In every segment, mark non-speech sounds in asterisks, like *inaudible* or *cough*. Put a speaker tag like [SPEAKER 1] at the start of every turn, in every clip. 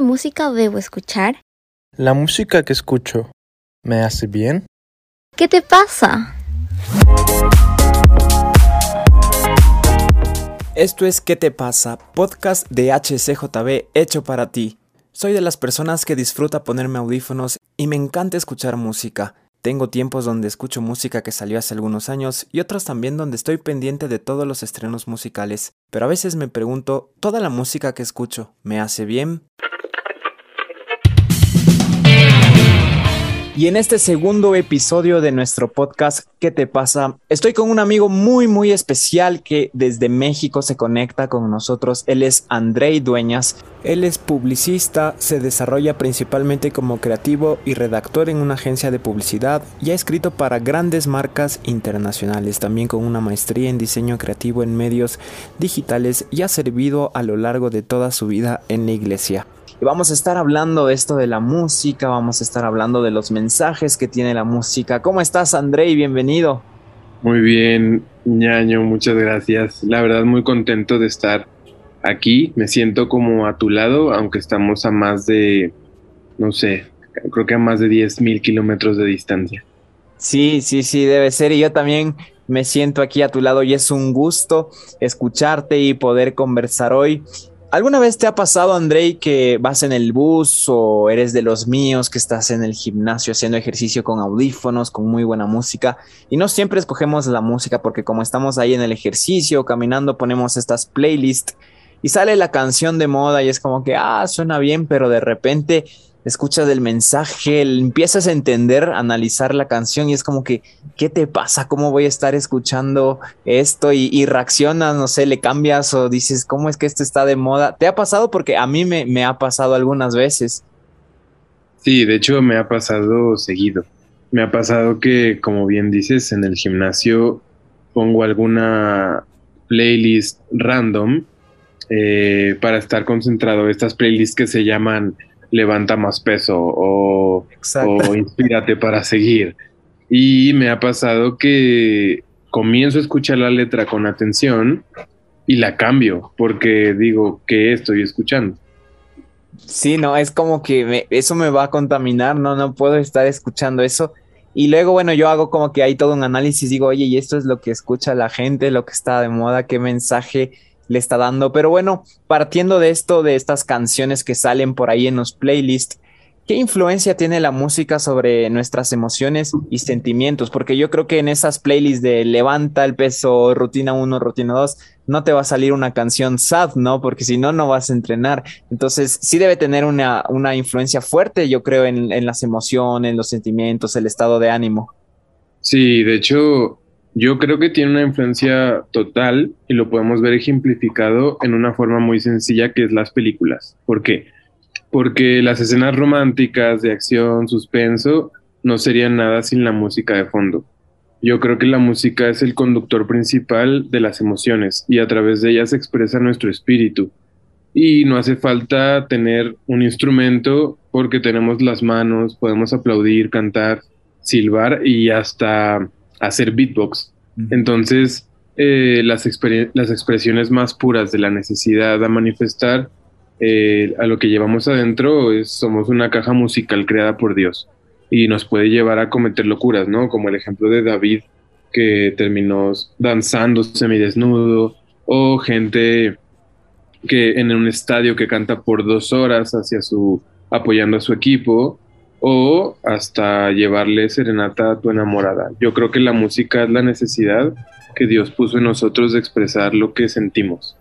[SPEAKER 1] de música debo escuchar?
[SPEAKER 2] La música que escucho, ¿me hace bien?
[SPEAKER 1] ¿Qué te pasa?
[SPEAKER 3] Esto es ¿Qué te pasa? Podcast de HCJB hecho para ti. Soy de las personas que disfruta ponerme audífonos y me encanta escuchar música. Tengo tiempos donde escucho música que salió hace algunos años y otros también donde estoy pendiente de todos los estrenos musicales, pero a veces me pregunto, ¿toda la música que escucho me hace bien? Y en este segundo episodio de nuestro podcast, ¿Qué te pasa? Estoy con un amigo muy, muy especial que desde México se conecta con nosotros. Él es Andrei Dueñas. Él es publicista, se desarrolla principalmente como creativo y redactor en una agencia de publicidad y ha escrito para grandes marcas internacionales, también con una maestría en diseño creativo en medios digitales y ha servido a lo largo de toda su vida en la iglesia. Y vamos a estar hablando de esto de la música, vamos a estar hablando de los mensajes que tiene la música. ¿Cómo estás, Andrei? Bienvenido.
[SPEAKER 4] Muy bien, ñaño, muchas gracias. La verdad, muy contento de estar aquí. Me siento como a tu lado, aunque estamos a más de, no sé, creo que a más de 10 mil kilómetros de distancia.
[SPEAKER 3] Sí, sí, sí, debe ser. Y yo también me siento aquí a tu lado y es un gusto escucharte y poder conversar hoy. ¿Alguna vez te ha pasado, Andrei, que vas en el bus o eres de los míos que estás en el gimnasio haciendo ejercicio con audífonos, con muy buena música? Y no siempre escogemos la música porque como estamos ahí en el ejercicio, caminando, ponemos estas playlists y sale la canción de moda y es como que, ah, suena bien, pero de repente escuchas el mensaje, empiezas a entender, analizar la canción y es como que, ¿qué te pasa? ¿Cómo voy a estar escuchando esto? Y, reaccionas, no sé, le cambias o dices, ¿cómo es que esto está de moda? ¿Te ha pasado? Porque a mí me, me ha pasado algunas veces.
[SPEAKER 4] Sí, de hecho me ha pasado seguido. Me ha pasado que, como bien dices, en el gimnasio pongo alguna playlist random eh, para estar concentrado. Estas playlists que se llaman levanta más peso o, o inspírate para seguir. Y me ha pasado que comienzo a escuchar la letra con atención y la cambio porque digo que estoy escuchando.
[SPEAKER 3] Sí, no, es como que eso me va a contaminar, no, no puedo estar escuchando eso. Y luego, bueno, yo hago como que hay todo un análisis, digo, oye, y esto es lo que escucha la gente, lo que está de moda, qué mensaje le está dando. Pero bueno, partiendo de esto, de estas canciones que salen por ahí en los playlists, ¿qué influencia tiene la música sobre nuestras emociones y sentimientos? Porque yo creo que en esas playlists de levanta el peso, rutina 1, rutina 2, no te va a salir una canción sad, ¿no? Porque si no, no vas a entrenar. Entonces, sí debe tener una, una influencia fuerte, yo creo, en, en las emociones, los sentimientos, el estado de ánimo.
[SPEAKER 4] Sí, de hecho, yo creo que tiene una influencia total y lo podemos ver ejemplificado en una forma muy sencilla que es las películas. ¿Por qué? Porque las escenas románticas de acción, suspenso, no serían nada sin la música de fondo. Yo creo que la música es el conductor principal de las emociones y a través de ella se expresa nuestro espíritu. Y no hace falta tener un instrumento porque tenemos las manos, podemos aplaudir, cantar, silbar y hasta hacer beatbox. Entonces, eh, las, las expresiones más puras de la necesidad a manifestar eh, a lo que llevamos adentro es, somos una caja musical creada por Dios y nos puede llevar a cometer locuras, ¿no? Como el ejemplo de David que terminó danzando semidesnudo o gente que en un estadio que canta por dos horas hacia su apoyando a su equipo o hasta llevarle serenata a tu enamorada. Yo creo que la música es la necesidad que Dios puso en nosotros de expresar lo que sentimos.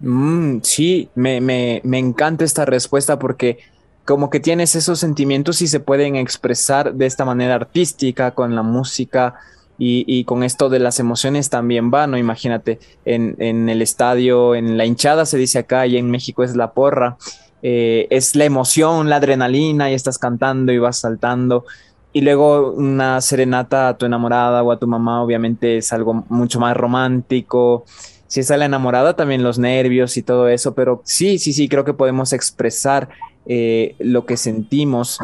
[SPEAKER 3] Mm, sí, me, me, me encanta esta respuesta porque como que tienes esos sentimientos y se pueden expresar de esta manera artística con la música y, y, con esto de las emociones también va, ¿no? Imagínate, en, en, el estadio, en la hinchada se dice acá y en México es la porra. Eh, es la emoción, la adrenalina y estás cantando y vas saltando. Y luego una serenata a tu enamorada o a tu mamá, obviamente es algo mucho más romántico. Si está la enamorada, también los nervios y todo eso, pero sí, sí, sí, creo que podemos expresar eh, lo que sentimos.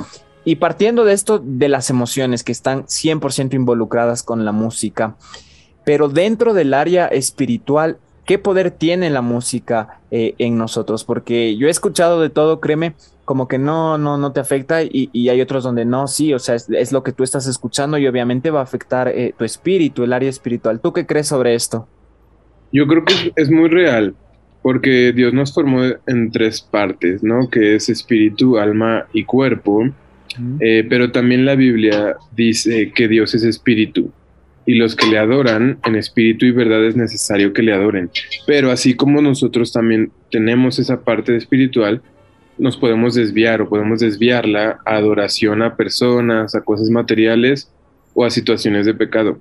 [SPEAKER 3] Y partiendo de esto, de las emociones que están 100% involucradas con la música, pero dentro del área espiritual, ¿qué poder tiene la música eh, en nosotros? Porque yo he escuchado de todo, créeme, como que no, no, no te afecta y, hay otros donde no, sí, o sea, es, lo que tú estás escuchando y obviamente va a afectar eh, tu espíritu, el área espiritual. ¿Tú qué crees sobre esto?
[SPEAKER 4] Yo creo que es, muy real, porque Dios nos formó en tres partes, ¿no? Que es espíritu, alma y cuerpo, eh, pero también la Biblia dice que Dios es espíritu y los que le adoran en espíritu y verdad es necesario que le adoren. Pero así como nosotros también tenemos esa parte espiritual, nos podemos desviar o podemos desviarla a adoración a personas, a cosas materiales o a situaciones de pecado.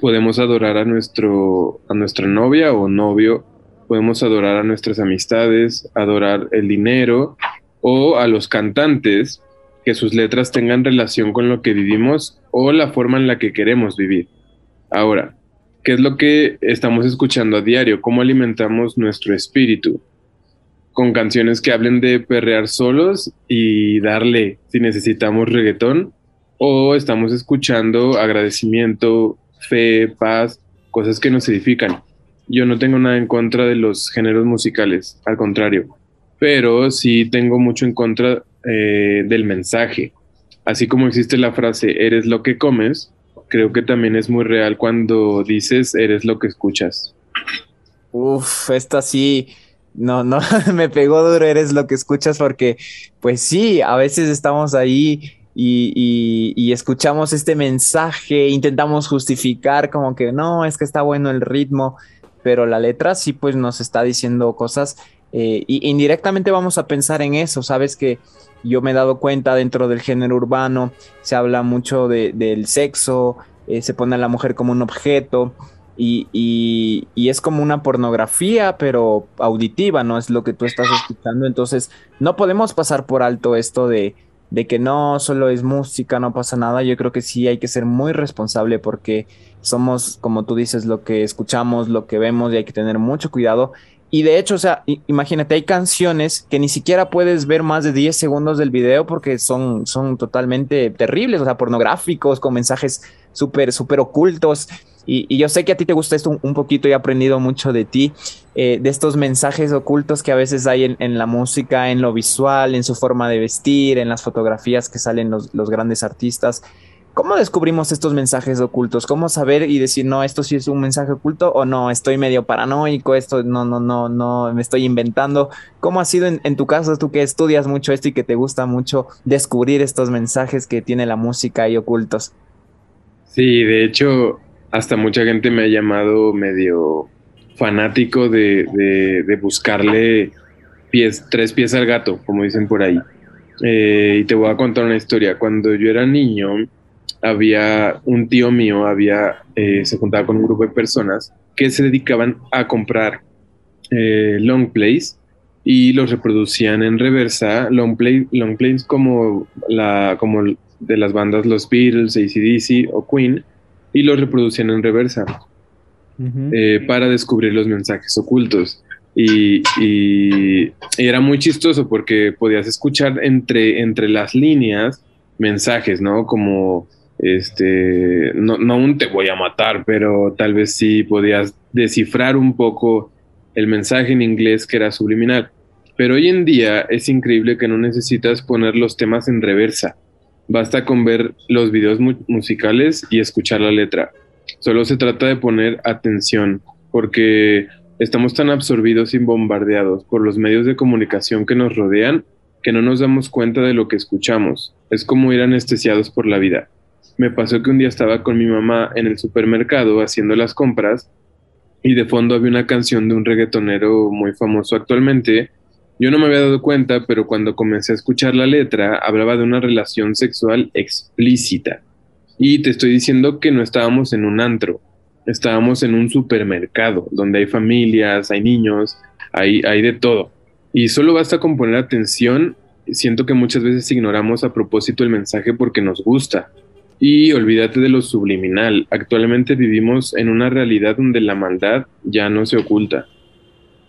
[SPEAKER 4] Podemos adorar a, nuestro, a nuestra novia o novio, podemos adorar a nuestras amistades, adorar el dinero o a los cantantes que sus letras tengan relación con lo que vivimos o la forma en la que queremos vivir. Ahora, ¿qué es lo que estamos escuchando a diario? ¿Cómo alimentamos nuestro espíritu? Con canciones que hablen de perrear solos y darle si necesitamos reggaetón, o estamos escuchando agradecimiento, fe, paz, cosas que nos edifican. Yo no tengo nada en contra de los géneros musicales, al contrario, pero sí tengo mucho en contra eh, del mensaje. Así como existe la frase, eres lo que comes, creo que también es muy real cuando dices, eres lo que escuchas.
[SPEAKER 3] Uf, esta sí, no, no, *laughs* me pegó duro, eres lo que escuchas porque, pues sí, a veces estamos ahí y, y, escuchamos este mensaje, intentamos justificar como que no, es que está bueno el ritmo, pero la letra sí pues nos está diciendo cosas eh, y indirectamente vamos a pensar en eso, sabes que yo me he dado cuenta dentro del género urbano, se habla mucho del sexo, eh, se pone a la mujer como un objeto y, es como una pornografía, pero auditiva, no es lo que tú estás escuchando. Entonces, no podemos pasar por alto esto de, de que no solo es música, no pasa nada. Yo creo que sí hay que ser muy responsable porque somos, como tú dices, lo que escuchamos, lo que vemos y hay que tener mucho cuidado. Y de hecho, o sea, imagínate, hay canciones que ni siquiera puedes ver más de 10 segundos del video porque son, son totalmente terribles, o sea, pornográficos, con mensajes súper, súper ocultos. Y, yo sé que a ti te gusta esto un, poquito y he aprendido mucho de ti, eh, de estos mensajes ocultos que a veces hay en, en, la música, en lo visual, en su forma de vestir, en las fotografías que salen los, los grandes artistas. ¿Cómo descubrimos estos mensajes ocultos? ¿Cómo saber y decir, no, esto sí es un mensaje oculto o no, estoy medio paranoico, esto no, no, no, no, me estoy inventando? ¿Cómo ha sido en, tu caso, tú que estudias mucho esto y que te gusta mucho descubrir estos mensajes que tiene la música y ocultos?
[SPEAKER 4] Sí, de hecho, hasta mucha gente me ha llamado medio fanático de, de, buscarle pies, tres pies al gato, como dicen por ahí. Eh, y te voy a contar una historia. Cuando yo era niño, había un tío mío, había, eh, se juntaba con un grupo de personas que se dedicaban a comprar eh, long plays y los reproducían en reversa, long, play, long plays como, la, como de las bandas Los Beatles, ACDC o Queen, y los reproducían en reversa eh, para descubrir los mensajes ocultos. Y, y, era muy chistoso porque podías escuchar entre, entre las líneas mensajes, ¿no? Como este, no, no te voy a matar, pero tal vez sí podías descifrar un poco el mensaje en inglés que era subliminal. Pero hoy en día es increíble que no necesitas poner los temas en reversa. Basta con ver los videos musicales y escuchar la letra. Solo se trata de poner atención, porque estamos tan absorbidos y bombardeados por los medios de comunicación que nos rodean que no nos damos cuenta de lo que escuchamos. Es como ir anestesiados por la vida me pasó que un día estaba con mi mamá en el supermercado haciendo las compras y de fondo había una canción de un reggaetonero muy famoso actualmente. Yo no me había dado cuenta, pero cuando comencé a escuchar la letra hablaba de una relación sexual explícita. Y te estoy diciendo que no estábamos en un antro, estábamos en un supermercado donde hay familias, hay niños, hay, hay de todo. Y solo basta con poner atención. Siento que muchas veces ignoramos a propósito el mensaje porque nos gusta y olvídate de lo subliminal. Actualmente vivimos en una realidad donde la maldad ya no se oculta.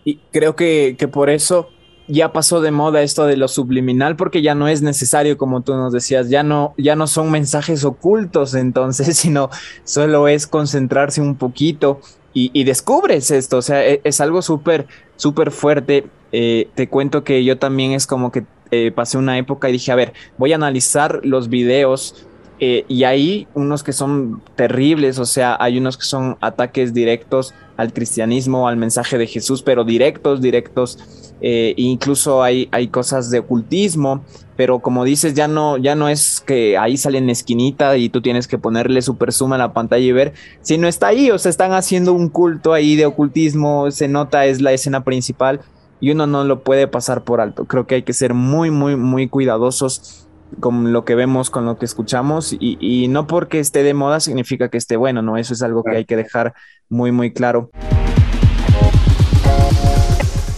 [SPEAKER 3] Y creo que, por eso ya pasó de moda esto de lo subliminal porque ya no es necesario, como tú nos decías, ya no, ya no son mensajes ocultos entonces, *laughs* sino solo es concentrarse un poquito y, descubres esto, o sea, e, es, algo súper, súper fuerte. Eh, te cuento que yo también es como que eh, pasé una época y dije, a ver, voy a analizar los videos eh, y hay unos que son terribles, o sea, hay unos que son ataques directos al cristianismo, al mensaje de Jesús, pero directos, directos. Eh, incluso hay, hay cosas de ocultismo, pero como dices, ya no, ya no es que ahí sale en esquinita y tú tienes que ponerle super suma a la pantalla y ver, sino está ahí, o sea, están haciendo un culto ahí de ocultismo, se nota, es la escena principal y uno no lo puede pasar por alto. Creo que hay que ser muy, muy, muy cuidadosos con lo que vemos, con lo que escuchamos, y, no porque esté de moda significa que esté bueno, ¿no? Eso es algo que hay que dejar muy, muy claro.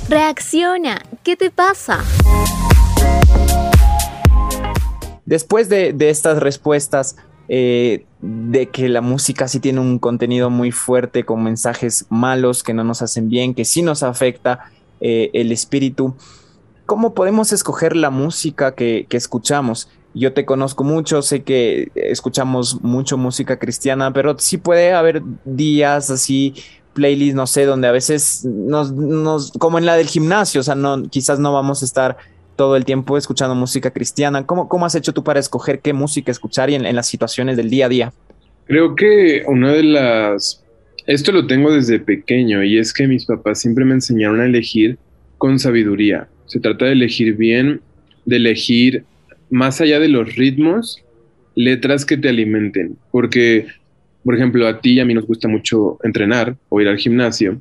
[SPEAKER 1] Reacciona, ¿qué te pasa?
[SPEAKER 3] Después de, estas respuestas, eh, de que la música sí tiene un contenido muy fuerte con mensajes malos que no nos hacen bien, que sí nos afecta eh, el espíritu cómo podemos escoger la música que, escuchamos. Yo te conozco mucho, sé que escuchamos mucho música cristiana, pero sí puede haber días así, playlists, no sé, donde a veces nos, nos, como en la del gimnasio, o sea, no, quizás no vamos a estar todo el tiempo escuchando música cristiana. ¿Cómo, cómo has hecho tú para escoger qué música escuchar y en, las situaciones del día a día?
[SPEAKER 4] Creo que una de las... Esto lo tengo desde pequeño y es que mis papás siempre me enseñaron a elegir con sabiduría. Se trata de elegir bien, de elegir más allá de los ritmos, letras que te alimenten. Porque, por ejemplo, a ti y a mí nos gusta mucho entrenar o ir al gimnasio.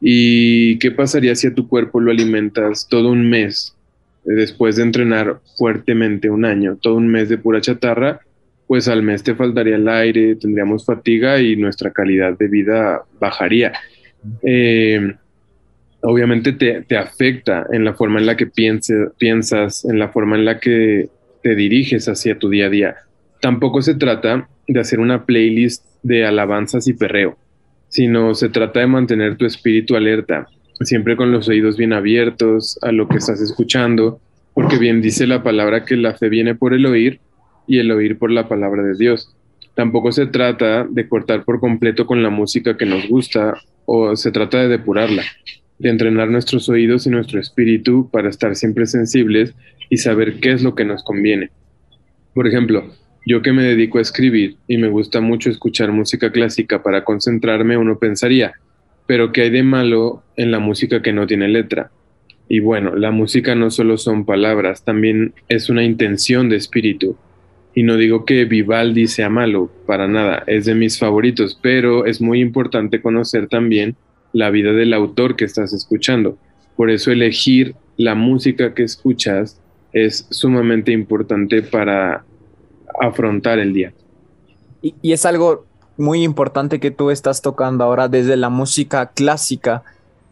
[SPEAKER 4] ¿Y qué pasaría si a tu cuerpo lo alimentas todo un mes después de entrenar fuertemente un año, todo un mes de pura chatarra? Pues al mes te faltaría el aire, tendríamos fatiga y nuestra calidad de vida bajaría. Eh, obviamente te, afecta en la forma en la que piensas, en la forma en la que te diriges hacia tu día a día. Tampoco se trata de hacer una playlist de alabanzas y perreo, sino se trata de mantener tu espíritu alerta, siempre con los oídos bien abiertos a lo que estás escuchando, porque bien dice la palabra que la fe viene por el oír y el oír por la palabra de Dios. Tampoco se trata de cortar por completo con la música que nos gusta o se trata de depurarla, de entrenar nuestros oídos y nuestro espíritu para estar siempre sensibles y saber qué es lo que nos conviene. Por ejemplo, yo que me dedico a escribir y me gusta mucho escuchar música clásica para concentrarme, uno pensaría, pero ¿qué hay de malo en la música que no tiene letra? Y bueno, la música no solo son palabras, también es una intención de espíritu. Y no digo que Vivaldi sea malo, para nada, es de mis favoritos, pero es muy importante conocer también la vida del autor que estás escuchando. Por eso elegir la música que escuchas es sumamente importante para afrontar el día.
[SPEAKER 3] Y, es algo muy importante que tú estás tocando ahora desde la música clásica,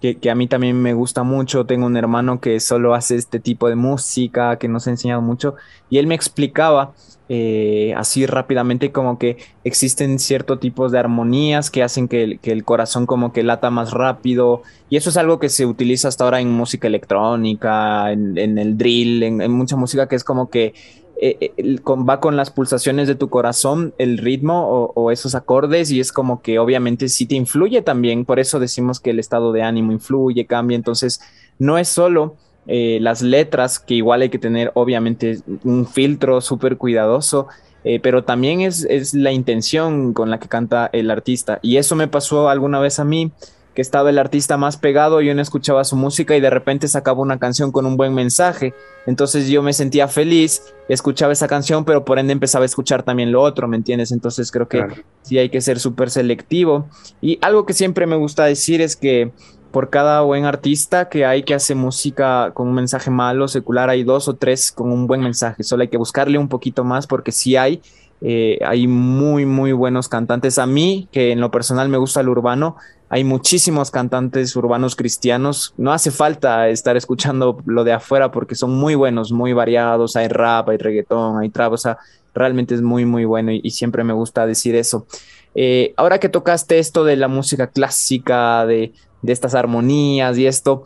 [SPEAKER 3] que, que, a mí también me gusta mucho. Tengo un hermano que solo hace este tipo de música, que nos ha enseñado mucho, y él me explicaba eh, así rápidamente como que existen ciertos tipos de armonías que hacen que el, corazón como que lata más rápido y eso es algo que se utiliza hasta ahora en música electrónica, en, el drill, en, mucha música que es como que eh, eh, va con las pulsaciones de tu corazón el ritmo o, esos acordes y es como que obviamente sí te influye también, por eso decimos que el estado de ánimo influye, cambia, entonces no es solo eh, las letras, que igual hay que tener obviamente un filtro súper cuidadoso, pero también es, la intención con la que canta el artista. Y eso me pasó alguna vez a mí, que estaba el artista más pegado, yo no escuchaba su música y de repente sacaba una canción con un buen mensaje. Entonces yo me sentía feliz, escuchaba esa canción, pero por ende empezaba a escuchar también lo otro, ¿me entiendes? Entonces creo que sí hay que ser súper selectivo. Y algo que siempre me gusta decir es que por cada buen artista que hay que hace música con un mensaje malo, secular, hay dos o tres con un buen mensaje. Solo hay que buscarle un poquito más porque sí hay. Eh, hay muy, muy buenos cantantes. A mí, que en lo personal me gusta el urbano, hay muchísimos cantantes urbanos cristianos. No hace falta estar escuchando lo de afuera porque son muy buenos, muy variados. Hay rap, hay reggaetón, hay trap. O sea, realmente es muy, muy bueno y, siempre me gusta decir eso. Eh, ahora que tocaste esto de la música clásica, de, de estas armonías y esto.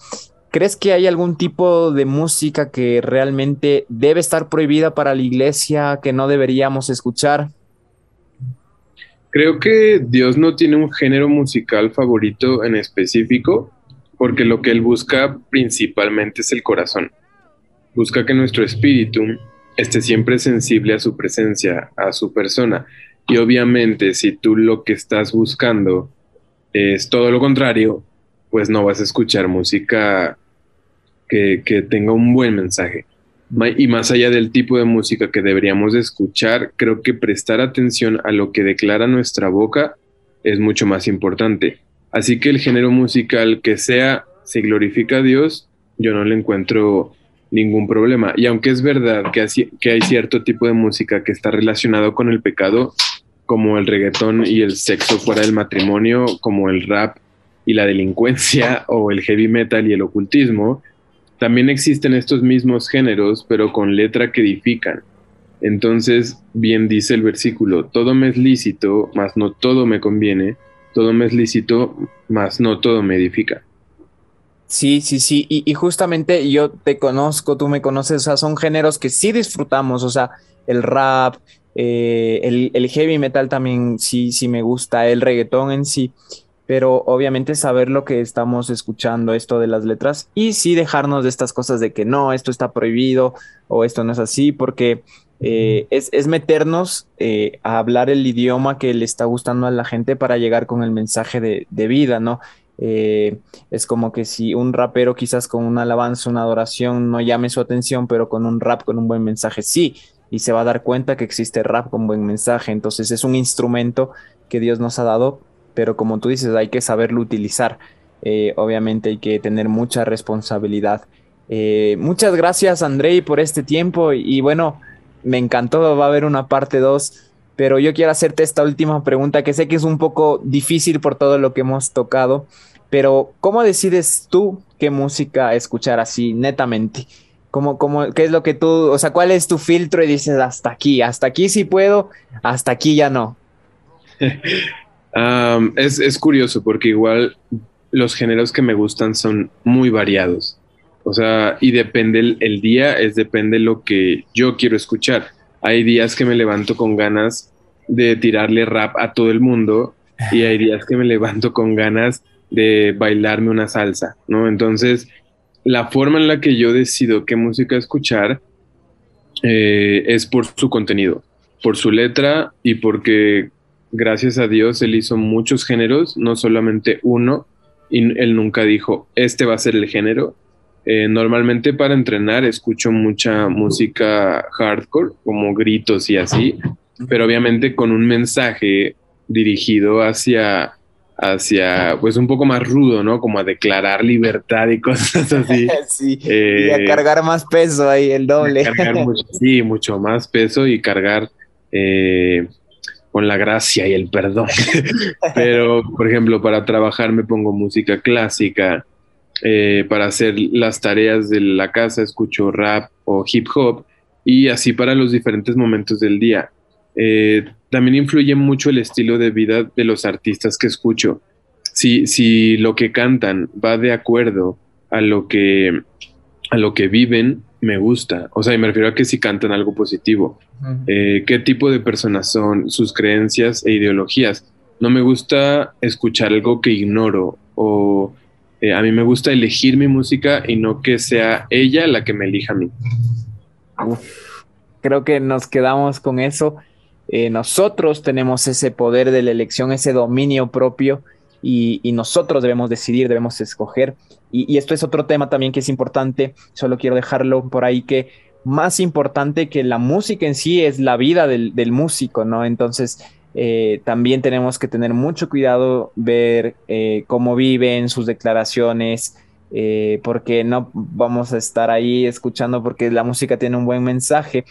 [SPEAKER 3] ¿Crees que hay algún tipo de música que realmente debe estar prohibida para la iglesia, que no deberíamos escuchar?
[SPEAKER 4] Creo que Dios no tiene un género musical favorito en específico, porque lo que Él busca principalmente es el corazón. Busca que nuestro espíritu esté siempre sensible a su presencia, a su persona. Y obviamente si tú lo que estás buscando es todo lo contrario, pues no vas a escuchar música que, que tenga un buen mensaje. Y más allá del tipo de música que deberíamos escuchar, creo que prestar atención a lo que declara nuestra boca es mucho más importante. Así que el género musical que sea, si glorifica a Dios, yo no le encuentro ningún problema. Y aunque es verdad que, que hay cierto tipo de música que está relacionado con el pecado, como el reggaetón y el sexo fuera del matrimonio, como el rap y la delincuencia, o el heavy metal y el ocultismo, también existen estos mismos géneros, pero con letra que edifican. Entonces, bien dice el versículo, todo me es lícito, mas no todo me conviene, todo me es lícito, mas no todo me edifica.
[SPEAKER 3] Sí, sí, sí, y, justamente yo te conozco, tú me conoces, o sea, son géneros que sí disfrutamos, o sea, el rap, eh, el, el, heavy metal también sí, sí me gusta, el reggaetón en sí, pero obviamente saber lo que estamos escuchando, esto de las letras, y sí dejarnos de estas cosas de que no, esto está prohibido o esto no es así, porque eh, es, meternos eh, a hablar el idioma que le está gustando a la gente para llegar con el mensaje de, vida, ¿no? Eh, es como que si un rapero quizás con una alabanza, una adoración no llame su atención, pero con un rap con un buen mensaje sí, y se va a dar cuenta que existe rap con buen mensaje, entonces es un instrumento que Dios nos ha dado pero como tú dices, hay que saberlo utilizar. Eh, obviamente hay que tener mucha responsabilidad. Eh, muchas gracias, Andrei, por este tiempo. Y, bueno, me encantó, va a haber una parte 2, pero yo quiero hacerte esta última pregunta que sé que es un poco difícil por todo lo que hemos tocado, pero ¿cómo decides tú qué música escuchar así, netamente? ¿Cómo, cómo, ¿Qué es lo que tú, o sea, cuál es tu filtro y dices hasta aquí, hasta aquí sí puedo, hasta aquí ya no? *laughs*
[SPEAKER 4] es, curioso porque igual los géneros que me gustan son muy variados. O sea, y depende el, día, es depende lo que yo quiero escuchar. Hay días que me levanto con ganas de tirarle rap a todo el mundo y hay días que me levanto con ganas de bailarme una salsa, ¿no? Entonces, la forma en la que yo decido qué música escuchar eh, es por su contenido, por su letra y porque gracias a Dios, él hizo muchos géneros, no solamente uno, y él nunca dijo, este va a ser el género. Eh, normalmente para entrenar escucho mucha música hardcore, como gritos y así, pero obviamente con un mensaje dirigido hacia, hacia, pues un poco más rudo, ¿no? Como a declarar libertad y *laughs* cosas así. *laughs*
[SPEAKER 3] sí, y a eh, cargar más peso ahí, el doble.
[SPEAKER 4] sí, mucho más peso y cargar... Eh, con la gracia y el perdón. *laughs* Pero, por ejemplo, para trabajar me pongo música clásica, eh, para hacer las tareas de la casa escucho rap o hip hop y así para los diferentes momentos del día. Eh, también influye mucho el estilo de vida de los artistas que escucho. Si, si lo que cantan va de acuerdo a lo que, a lo que viven, me gusta. O sea, y me refiero a que si cantan algo positivo. Eh, ¿Qué tipo de personas son? Sus creencias e ideologías. No me gusta escuchar algo que ignoro o eh, a mí me gusta elegir mi música y no que sea ella la que me elija a mí.
[SPEAKER 3] creo que nos quedamos con eso. Eh, nosotros tenemos ese poder de la elección, ese dominio propio y, nosotros debemos decidir, debemos escoger. Y, esto es otro tema también que es importante, solo quiero dejarlo por ahí que más importante que la música en sí es la vida del, músico, ¿no? Entonces, eh, también tenemos que tener mucho cuidado, ver eh, cómo viven sus declaraciones, eh, porque no vamos a estar ahí escuchando porque la música tiene un buen mensaje,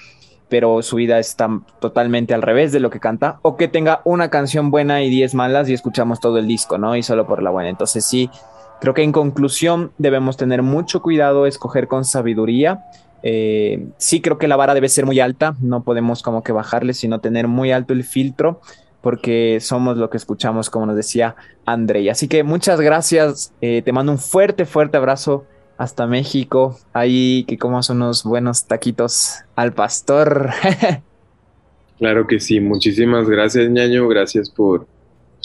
[SPEAKER 3] pero su vida está totalmente al revés de lo que canta, o que tenga una canción buena y diez malas y escuchamos todo el disco, ¿no? Y solo por la buena. Entonces sí, creo que en conclusión debemos tener mucho cuidado, escoger con sabiduría. Eh, sí creo que la vara debe ser muy alta, no podemos como que bajarle, sino tener muy alto el filtro, porque somos lo que escuchamos, como nos decía Andrei. Así que muchas gracias, eh, te mando un fuerte, fuerte abrazo hasta México, ahí que comas unos buenos taquitos al pastor. *laughs*
[SPEAKER 4] Claro que sí, muchísimas gracias ñaño, gracias por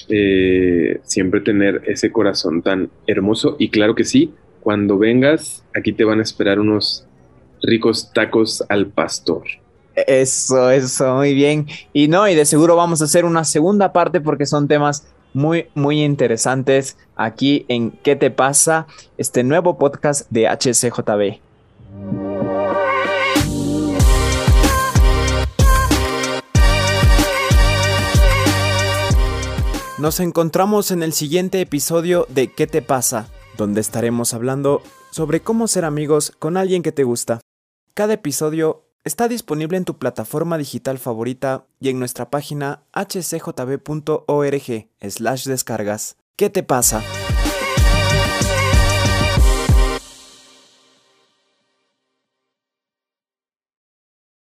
[SPEAKER 4] eh, siempre tener ese corazón tan hermoso y claro que sí, cuando vengas aquí te van a esperar unos ricos tacos al pastor.
[SPEAKER 3] Eso, eso, muy bien. Y no, y de seguro vamos a hacer una segunda parte porque son temas muy, muy interesantes aquí en ¿Qué te pasa? Este nuevo podcast de HCJB. Nos encontramos en el siguiente episodio de ¿Qué te pasa? donde estaremos hablando sobre cómo ser amigos con alguien que te gusta. Cada episodio está disponible en tu plataforma digital favorita y en nuestra página hcjb.org slash descargas. ¿Qué te pasa?